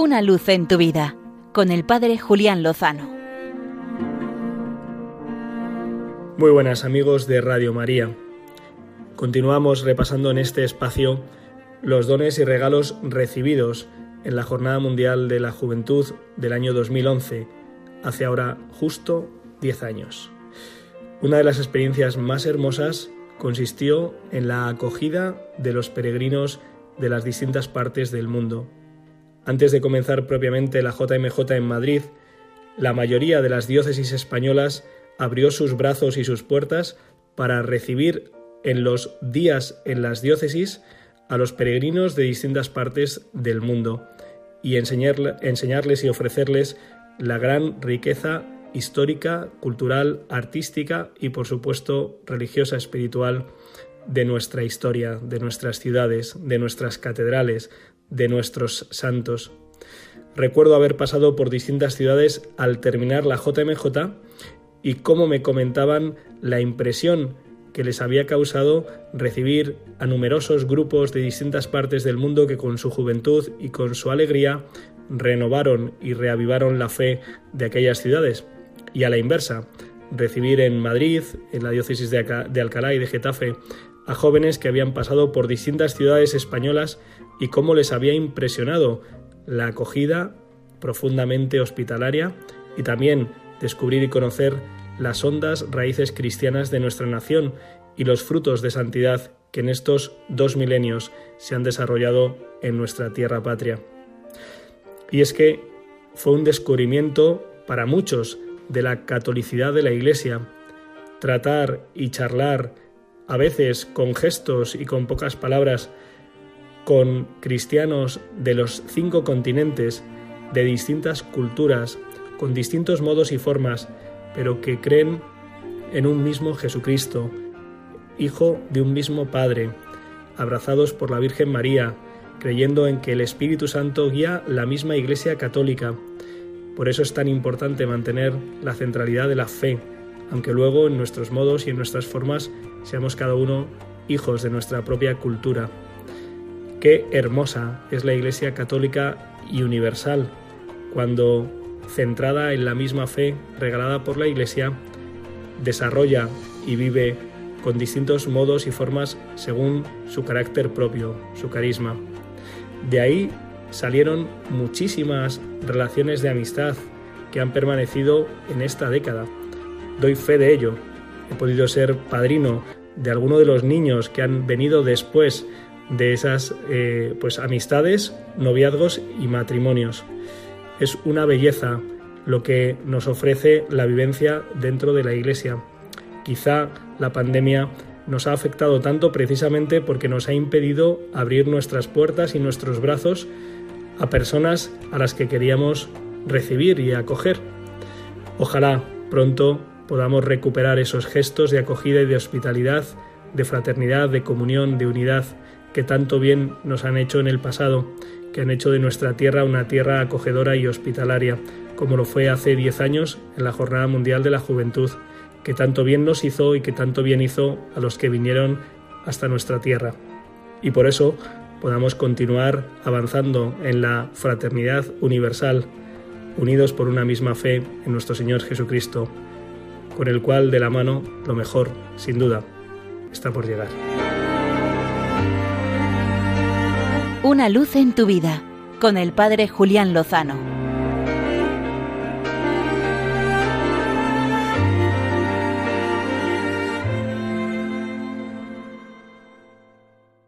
Una luz en tu vida con el Padre Julián Lozano. Muy buenas amigos de Radio María. Continuamos repasando en este espacio los dones y regalos recibidos en la Jornada Mundial de la Juventud del año 2011, hace ahora justo 10 años. Una de las experiencias más hermosas consistió en la acogida de los peregrinos de las distintas partes del mundo. Antes de comenzar propiamente la JMJ en Madrid, la mayoría de las diócesis españolas abrió sus brazos y sus puertas para recibir en los días en las diócesis a los peregrinos de distintas partes del mundo y enseñarles y ofrecerles la gran riqueza histórica, cultural, artística y por supuesto religiosa, espiritual de nuestra historia, de nuestras ciudades, de nuestras catedrales, de nuestros santos. Recuerdo haber pasado por distintas ciudades al terminar la JMJ y cómo me comentaban la impresión que les había causado recibir a numerosos grupos de distintas partes del mundo que con su juventud y con su alegría renovaron y reavivaron la fe de aquellas ciudades. Y a la inversa, recibir en Madrid, en la diócesis de, Alcalá y de Getafe, a jóvenes que habían pasado por distintas ciudades españolas y cómo les había impresionado la acogida profundamente hospitalaria y también descubrir y conocer las hondas raíces cristianas de nuestra nación y los frutos de santidad que en estos dos milenios se han desarrollado en nuestra tierra patria. Y es que fue un descubrimiento para muchos de la catolicidad de la Iglesia, tratar y charlar, a veces con gestos y con pocas palabras, con cristianos de los cinco continentes, de distintas culturas, con distintos modos y formas, pero que creen en un mismo Jesucristo, Hijo de un mismo Padre, abrazados por la Virgen María, creyendo en que el Espíritu Santo guía la misma Iglesia católica, por eso es tan importante mantener la centralidad de la fe, aunque luego en nuestros modos y en nuestras formas seamos cada uno hijos de nuestra propia cultura. Qué hermosa es la Iglesia católica y universal, cuando, centrada en la misma fe regalada por la Iglesia, desarrolla y vive con distintos modos y formas según su carácter propio, su carisma. De ahí salieron muchísimas relaciones de amistad que han permanecido en esta década. Doy fe de ello. He podido ser padrino de alguno de los niños que han venido después de esas eh, pues amistades, noviazgos y matrimonios. Es una belleza lo que nos ofrece la vivencia dentro de la Iglesia. Quizá la pandemia nos ha afectado tanto precisamente porque nos ha impedido abrir nuestras puertas y nuestros brazos a personas a las que queríamos recibir y acoger. Ojalá pronto podamos recuperar esos gestos de acogida y de hospitalidad, de fraternidad, de comunión, de unidad que tanto bien nos han hecho en el pasado, que han hecho de nuestra tierra una tierra acogedora y hospitalaria, como lo fue hace diez años en la Jornada Mundial de la Juventud, que tanto bien nos hizo y que tanto bien hizo a los que vinieron hasta nuestra tierra. Y por eso podamos continuar avanzando en la fraternidad universal, unidos por una misma fe en nuestro Señor Jesucristo, con el cual de la mano lo mejor, sin duda, está por llegar. Una luz en tu vida, con el Padre Julián Lozano.